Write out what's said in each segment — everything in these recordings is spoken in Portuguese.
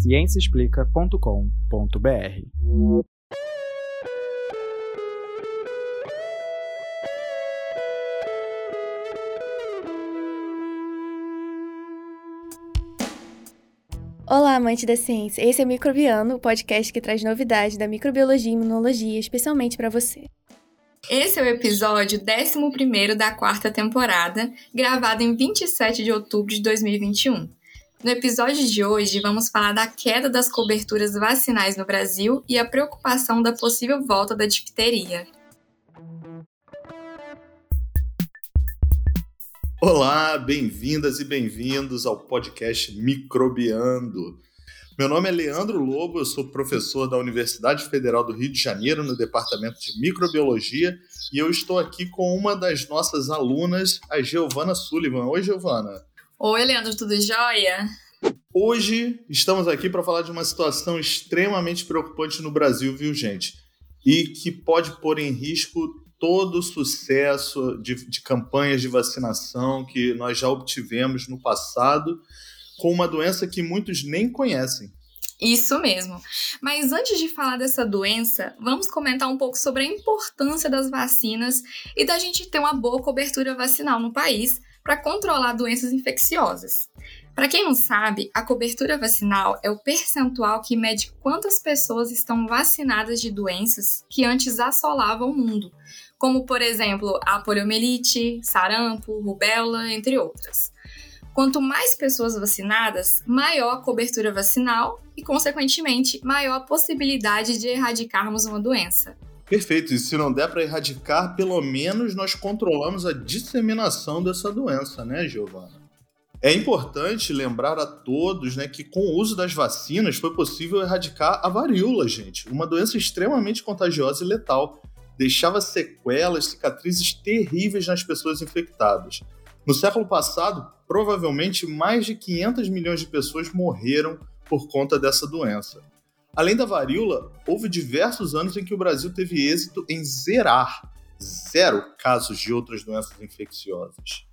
ciênciaexplica.com.br. Olá, amante da ciência. Esse é o Microbiano, o podcast que traz novidades da microbiologia e imunologia especialmente para você. Esse é o episódio 11 da quarta temporada, gravado em 27 de outubro de 2021. No episódio de hoje, vamos falar da queda das coberturas vacinais no Brasil e a preocupação da possível volta da difteria. Olá, bem-vindas e bem-vindos ao podcast Microbiando. Meu nome é Leandro Lobo, eu sou professor da Universidade Federal do Rio de Janeiro no Departamento de Microbiologia e eu estou aqui com uma das nossas alunas, a Giovana Sullivan. Oi, Giovana. Oi, Leandro, tudo jóia? Hoje estamos aqui para falar de uma situação extremamente preocupante no Brasil, viu, gente? E que pode pôr em risco todo o sucesso de, de campanhas de vacinação que nós já obtivemos no passado com uma doença que muitos nem conhecem. Isso mesmo. Mas antes de falar dessa doença, vamos comentar um pouco sobre a importância das vacinas e da gente ter uma boa cobertura vacinal no país para controlar doenças infecciosas. Para quem não sabe, a cobertura vacinal é o percentual que mede quantas pessoas estão vacinadas de doenças que antes assolavam o mundo, como por exemplo a poliomielite, sarampo, rubéola, entre outras. Quanto mais pessoas vacinadas, maior a cobertura vacinal e, consequentemente, maior a possibilidade de erradicarmos uma doença. Perfeito, e se não der para erradicar, pelo menos nós controlamos a disseminação dessa doença, né, Giovana? É importante lembrar a todos né, que com o uso das vacinas foi possível erradicar a varíola, gente, uma doença extremamente contagiosa e letal. Deixava sequelas, cicatrizes terríveis nas pessoas infectadas. No século passado, provavelmente mais de 500 milhões de pessoas morreram por conta dessa doença. Além da varíola, houve diversos anos em que o Brasil teve êxito em zerar zero casos de outras doenças infecciosas.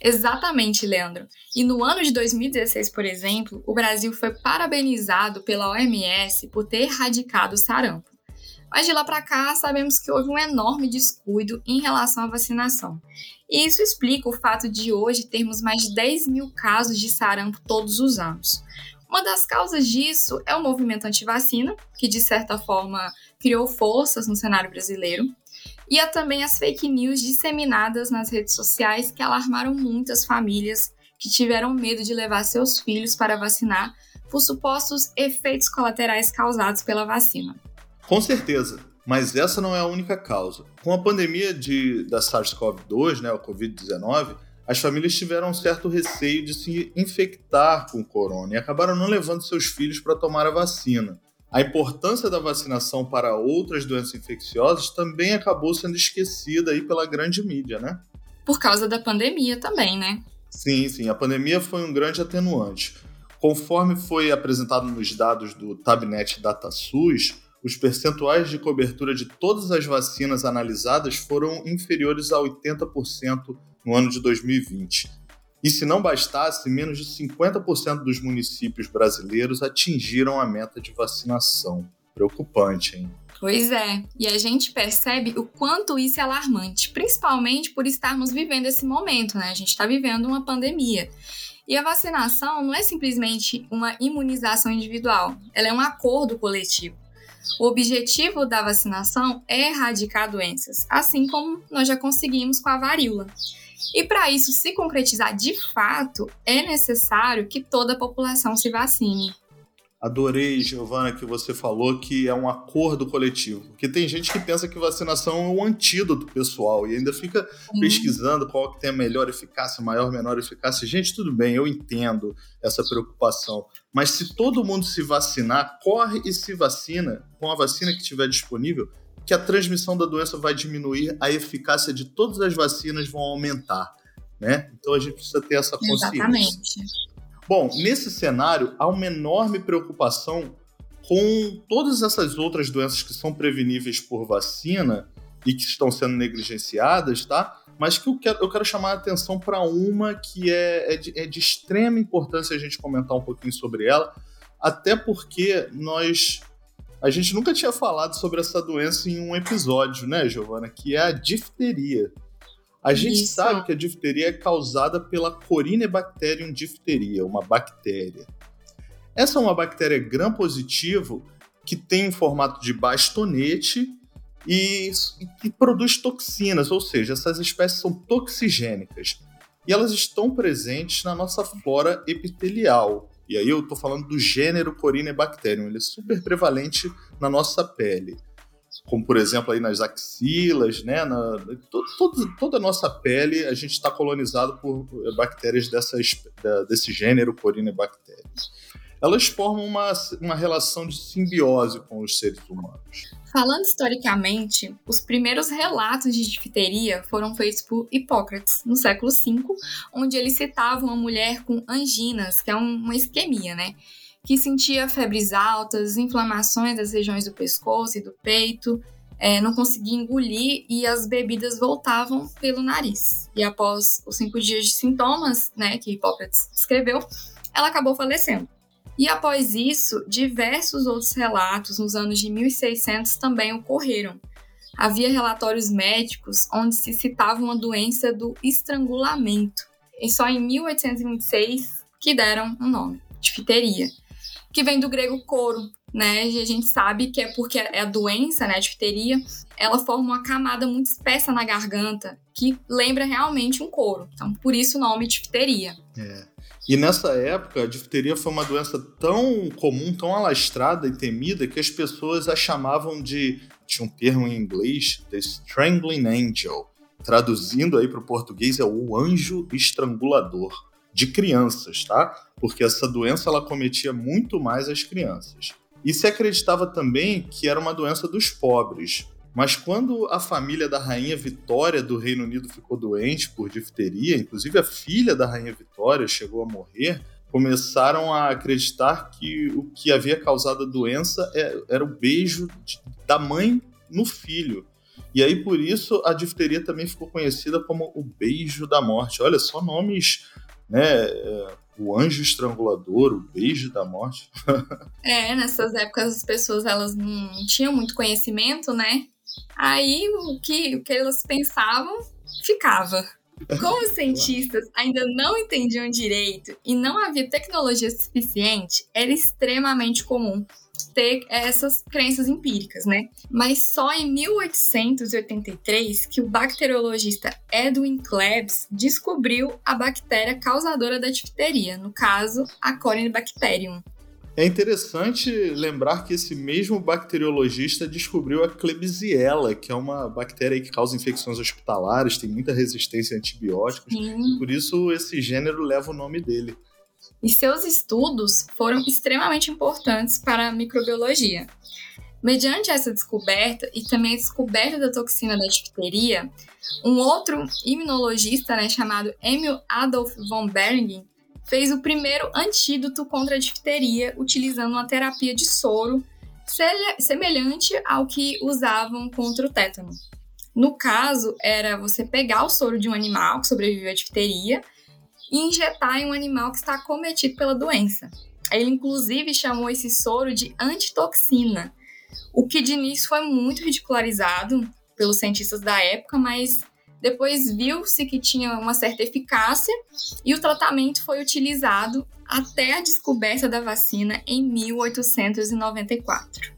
Exatamente, Leandro. E no ano de 2016, por exemplo, o Brasil foi parabenizado pela OMS por ter erradicado o sarampo. Mas de lá para cá, sabemos que houve um enorme descuido em relação à vacinação. E isso explica o fato de hoje termos mais de 10 mil casos de sarampo todos os anos. Uma das causas disso é o movimento anti-vacina, que de certa forma criou forças no cenário brasileiro, e há também as fake news disseminadas nas redes sociais que alarmaram muitas famílias que tiveram medo de levar seus filhos para vacinar por supostos efeitos colaterais causados pela vacina. Com certeza, mas essa não é a única causa. Com a pandemia de, da SARS-CoV-2, né, o Covid-19, as famílias tiveram um certo receio de se infectar com corona e acabaram não levando seus filhos para tomar a vacina. A importância da vacinação para outras doenças infecciosas também acabou sendo esquecida aí pela grande mídia, né? Por causa da pandemia também, né? Sim, sim. A pandemia foi um grande atenuante. Conforme foi apresentado nos dados do Tabnet DataSUS, os percentuais de cobertura de todas as vacinas analisadas foram inferiores a 80% no ano de 2020. E se não bastasse, menos de 50% dos municípios brasileiros atingiram a meta de vacinação. Preocupante, hein? Pois é, e a gente percebe o quanto isso é alarmante, principalmente por estarmos vivendo esse momento, né? A gente está vivendo uma pandemia. E a vacinação não é simplesmente uma imunização individual, ela é um acordo coletivo. O objetivo da vacinação é erradicar doenças, assim como nós já conseguimos com a varíola. E para isso se concretizar de fato, é necessário que toda a população se vacine. Adorei, Giovana, que você falou que é um acordo coletivo. Porque tem gente que pensa que vacinação é um antídoto pessoal e ainda fica uhum. pesquisando qual que tem a melhor eficácia, maior, menor eficácia. Gente, tudo bem, eu entendo essa preocupação. Mas se todo mundo se vacinar, corre e se vacina com a vacina que estiver disponível, que a transmissão da doença vai diminuir, a eficácia de todas as vacinas vão aumentar. Né? Então a gente precisa ter essa consciência. Exatamente. Bom, nesse cenário, há uma enorme preocupação com todas essas outras doenças que são preveníveis por vacina e que estão sendo negligenciadas, tá? Mas que eu quero, eu quero chamar a atenção para uma que é, é de, é de extrema importância a gente comentar um pouquinho sobre ela, até porque nós a gente nunca tinha falado sobre essa doença em um episódio, né, Giovana? Que é a difteria. A gente Isso. sabe que a difteria é causada pela Corynebacterium diphtheria, uma bactéria. Essa é uma bactéria gram-positivo que tem um formato de bastonete e, que produz toxinas, ou seja, essas espécies são toxigênicas. E elas estão presentes na nossa flora epitelial. E aí eu estou falando do gênero Corynebacterium, ele é super prevalente na nossa pele. Como, por exemplo, aí nas axilas, né? Na, todo, toda a nossa pele, a gente está colonizado por bactérias dessas, desse gênero Corynebacterium elas formam uma, uma relação de simbiose com os seres humanos. Falando historicamente, os primeiros relatos de difteria foram feitos por Hipócrates, no século V, onde ele citava uma mulher com anginas, que é uma isquemia, né? Que sentia febres altas, inflamações das regiões do pescoço e do peito, é, não conseguia engolir e as bebidas voltavam pelo nariz. E após os cinco dias de sintomas, né, que Hipócrates descreveu, ela acabou falecendo. E após isso, diversos outros relatos nos anos de 1600 também ocorreram. Havia relatórios médicos onde se citava uma doença do estrangulamento, e só em 1826 que deram um nome, difteria, que vem do grego coro, né? E a gente sabe que é porque é a doença, né, a difteria, ela forma uma camada muito espessa na garganta que lembra realmente um couro. Então, por isso o nome difteria. É. E nessa época, a difteria foi uma doença tão comum, tão alastrada e temida que as pessoas a chamavam de. Tinha um termo em inglês, The Strangling Angel. Traduzindo aí para o português, é o anjo estrangulador de crianças, tá? Porque essa doença ela cometia muito mais as crianças. E se acreditava também que era uma doença dos pobres, mas quando a família da rainha Vitória do Reino Unido ficou doente por difteria, inclusive a filha da rainha Vitória chegou a morrer, começaram a acreditar que o que havia causado a doença é, era o beijo da mãe no filho. E aí, por isso, a difteria também ficou conhecida como o beijo da morte. Olha, só nomes, né? O anjo estrangulador, o beijo da morte. é, nessas épocas as pessoas elas não tinham muito conhecimento, né? Aí o que, o que elas pensavam ficava. Como os cientistas ainda não entendiam direito e não havia tecnologia suficiente, era extremamente comum ter essas crenças empíricas, né? Mas só em 1883 que o bacteriologista Edwin Klebs descobriu a bactéria causadora da difteria, no caso, a Corynebacterium. É interessante lembrar que esse mesmo bacteriologista descobriu a Klebsiella, que é uma bactéria que causa infecções hospitalares, tem muita resistência a antibióticos, por isso esse gênero leva o nome dele. E seus estudos foram extremamente importantes para a microbiologia. Mediante essa descoberta e também a descoberta da toxina da difteria, um outro imunologista né, chamado Emil Adolf von Behringen fez o primeiro antídoto contra a difteria utilizando uma terapia de soro semelhante ao que usavam contra o tétano. No caso, era você pegar o soro de um animal que sobreviveu à difteria e injetar em um animal que está acometido pela doença. Ele, inclusive, chamou esse soro de antitoxina, o que de início foi muito ridicularizado pelos cientistas da época, mas depois viu-se que tinha uma certa eficácia e o tratamento foi utilizado até a descoberta da vacina em 1894.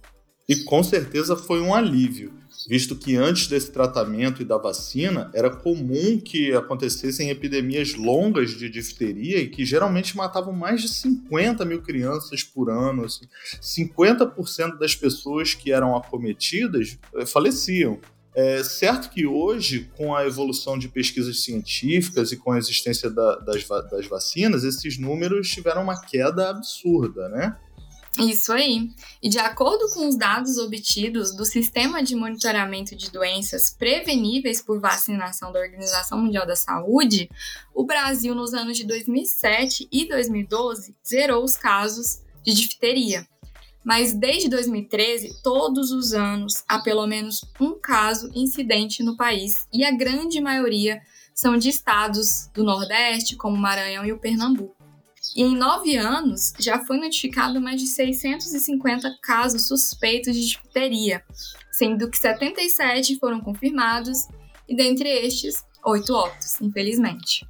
E com certeza foi um alívio, visto que antes desse tratamento e da vacina era comum que acontecessem epidemias longas de difteria e que geralmente matavam mais de 50 mil crianças por ano. Assim. 50% das pessoas que eram acometidas eh, faleciam. É certo que hoje, com a evolução de pesquisas científicas e com a existência da, das, das vacinas, esses números tiveram uma queda absurda, né? Isso aí. E de acordo com os dados obtidos do Sistema de Monitoramento de Doenças Preveníveis por Vacinação da Organização Mundial da Saúde, o Brasil, nos anos de 2007 e 2012, zerou os casos de difteria mas desde 2013, todos os anos, há pelo menos um caso incidente no país e a grande maioria são de estados do Nordeste, como Maranhão e o Pernambuco. E em nove anos, já foi notificado mais de 650 casos suspeitos de difteria, sendo que 77 foram confirmados, e dentre estes, oito óbitos, infelizmente.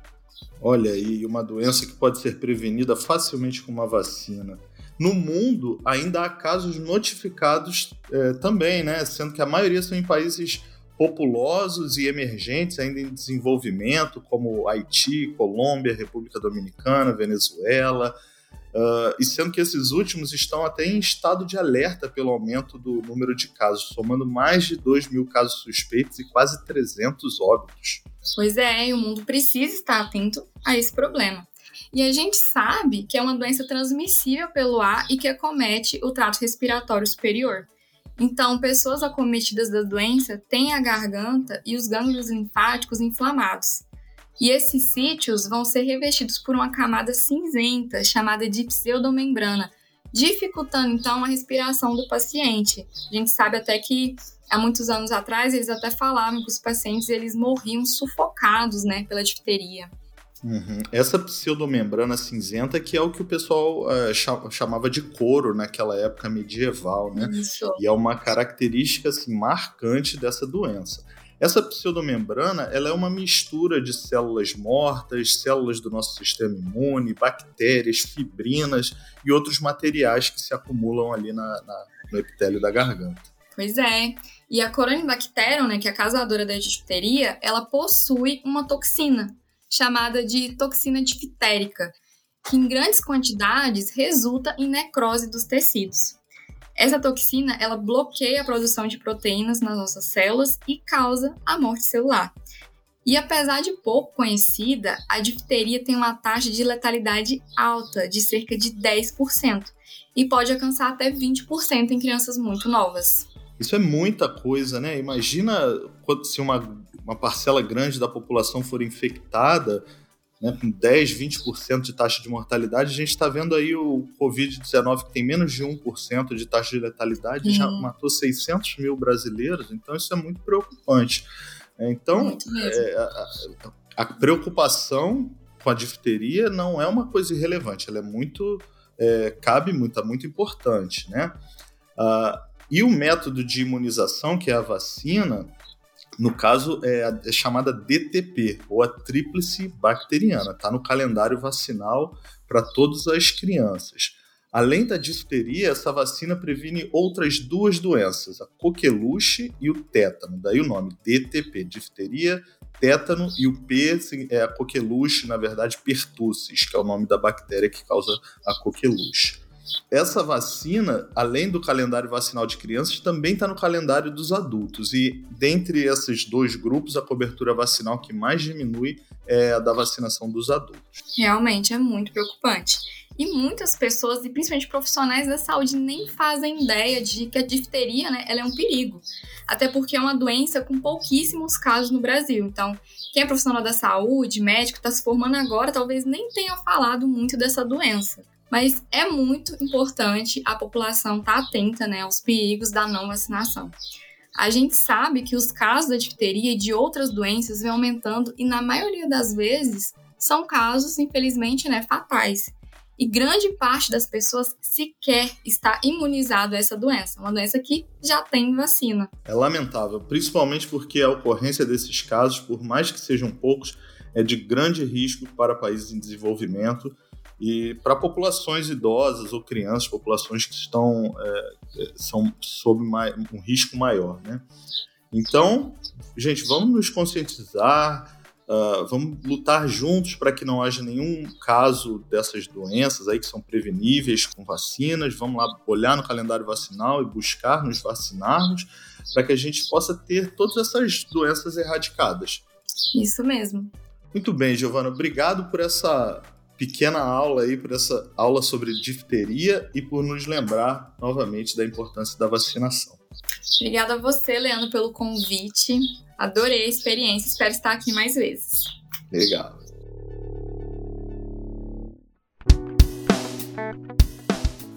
Olha aí, uma doença que pode ser prevenida facilmente com uma vacina. No mundo, ainda há casos notificados é, também, né? Sendo que a maioria são em países populosos e emergentes, ainda em desenvolvimento, como Haiti, Colômbia, República Dominicana, Venezuela, uh, e sendo que esses últimos estão até em estado de alerta pelo aumento do número de casos, somando mais de 2 mil casos suspeitos e quase 300 óbitos. Pois é, e o mundo precisa estar atento a esse problema. E a gente sabe que é uma doença transmissível pelo ar e que acomete o trato respiratório superior. Então, pessoas acometidas da doença têm a garganta e os gânglios linfáticos inflamados. E esses sítios vão ser revestidos por uma camada cinzenta chamada de pseudomembrana, dificultando então a respiração do paciente. A gente sabe até que há muitos anos atrás eles até falavam que os pacientes eles morriam sufocados, né, pela difteria. Uhum. Essa pseudomembrana cinzenta que é o que o pessoal uh, chamava de couro naquela época medieval, né? Isso. E é uma característica assim, marcante dessa doença. Essa pseudomembrana ela é uma mistura de células mortas, células do nosso sistema imune, bactérias, fibrinas e outros materiais que se acumulam ali na, na, no epitélio da garganta. Pois é. E a Corynebacterium, né, que é a causadora da difteria, ela possui uma toxina, chamada de toxina diftérica, que em grandes quantidades resulta em necrose dos tecidos. Essa toxina ela bloqueia a produção de proteínas nas nossas células e causa a morte celular. E apesar de pouco conhecida, a difteria tem uma taxa de letalidade alta, de cerca de 10%, e pode alcançar até 20% em crianças muito novas. Isso é muita coisa, né? Imagina se uma uma parcela grande da população for infectada, né, com 10, 20% de taxa de mortalidade, a gente está vendo aí o Covid-19 que tem menos de 1% de taxa de letalidade, uhum. já matou 600 mil brasileiros, então isso é muito preocupante. É, então, é, a, a, preocupação com a difteria não é uma coisa irrelevante, ela é muito, é, cabe muito, é muito importante, né? Ah, e o método de imunização, que é a vacina, no caso, é, a, é chamada DTP, ou a tríplice bacteriana. Está no calendário vacinal para todas as crianças. Além da difteria, essa vacina previne outras duas doenças, a coqueluche e o tétano. Daí o nome DTP, difteria, tétano e o P é a coqueluche, na verdade, pertussis, que é o nome da bactéria que causa a coqueluche. Essa vacina, além do calendário vacinal de crianças, também está no calendário dos adultos. E dentre esses dois grupos, a cobertura vacinal que mais diminui é a da vacinação dos adultos. Realmente é muito preocupante. E muitas pessoas, e principalmente profissionais da saúde, nem fazem ideia de que a difteria né, ela é um perigo. Até porque é uma doença com pouquíssimos casos no Brasil. Então, quem é profissional da saúde, médico, está se formando agora, talvez nem tenha falado muito dessa doença. Mas é muito importante a população estar tá atenta né, aos perigos da não vacinação. A gente sabe que os casos da difteria e de outras doenças vêm aumentando e, na maioria das vezes, são casos, infelizmente, né, fatais. E grande parte das pessoas sequer está imunizado a essa doença, uma doença que já tem vacina. É lamentável, principalmente porque a ocorrência desses casos, por mais que sejam poucos, é de grande risco para países em desenvolvimento e para populações idosas ou crianças, populações que estão é, é são sob um risco maior, né? Então, gente, vamos nos conscientizar, uh, vamos lutar juntos para que não haja nenhum caso dessas doenças aí que são preveníveis com vacinas. Vamos lá olhar no calendário vacinal e buscar nos vacinarmos para que a gente possa ter todas essas doenças erradicadas. Isso mesmo. Muito bem, Giovana, obrigado por essa pequena aula aí, por essa aula sobre difteria e por nos lembrar novamente da importância da vacinação. Obrigada a você, Leandro, pelo convite. Adorei a experiência, espero estar aqui mais vezes. Legal.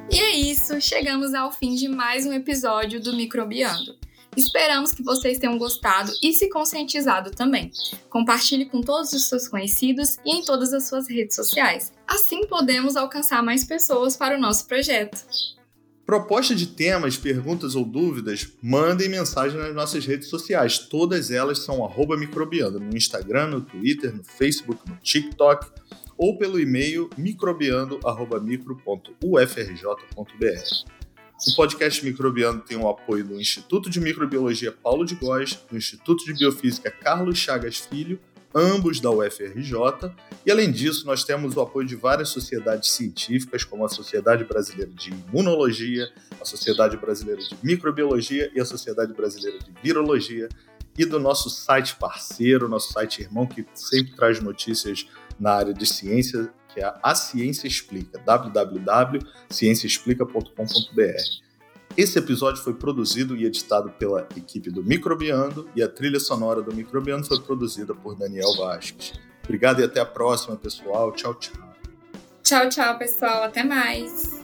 E é isso, chegamos ao fim de mais um episódio do Microbiando. Esperamos que vocês tenham gostado e se conscientizado também. Compartilhe com todos os seus conhecidos e em todas as suas redes sociais. Assim podemos alcançar mais pessoas para o nosso projeto. Proposta de temas, perguntas ou dúvidas, mandem mensagem nas nossas redes sociais. Todas elas são microbiano, no Instagram, no Twitter, no Facebook, no TikTok ou pelo e-mail microbiando.micro.ufrj.br. O podcast Microbiano tem o apoio do Instituto de Microbiologia Paulo de Góes, do Instituto de Biofísica Carlos Chagas Filho, ambos da UFRJ, e além disso, nós temos o apoio de várias sociedades científicas, como a Sociedade Brasileira de Imunologia, a Sociedade Brasileira de Microbiologia e a Sociedade Brasileira de Virologia, e do nosso site parceiro, nosso site irmão, que sempre traz notícias na área de ciência, que é a Ciência Explica, www.cienciaexplica.com.br. Esse episódio foi produzido e editado pela equipe do Microbiando e a trilha sonora do Microbiando foi produzida por Daniel Vasques. Obrigado e até a próxima, pessoal. Tchau, tchau. Tchau, tchau, pessoal. Até mais.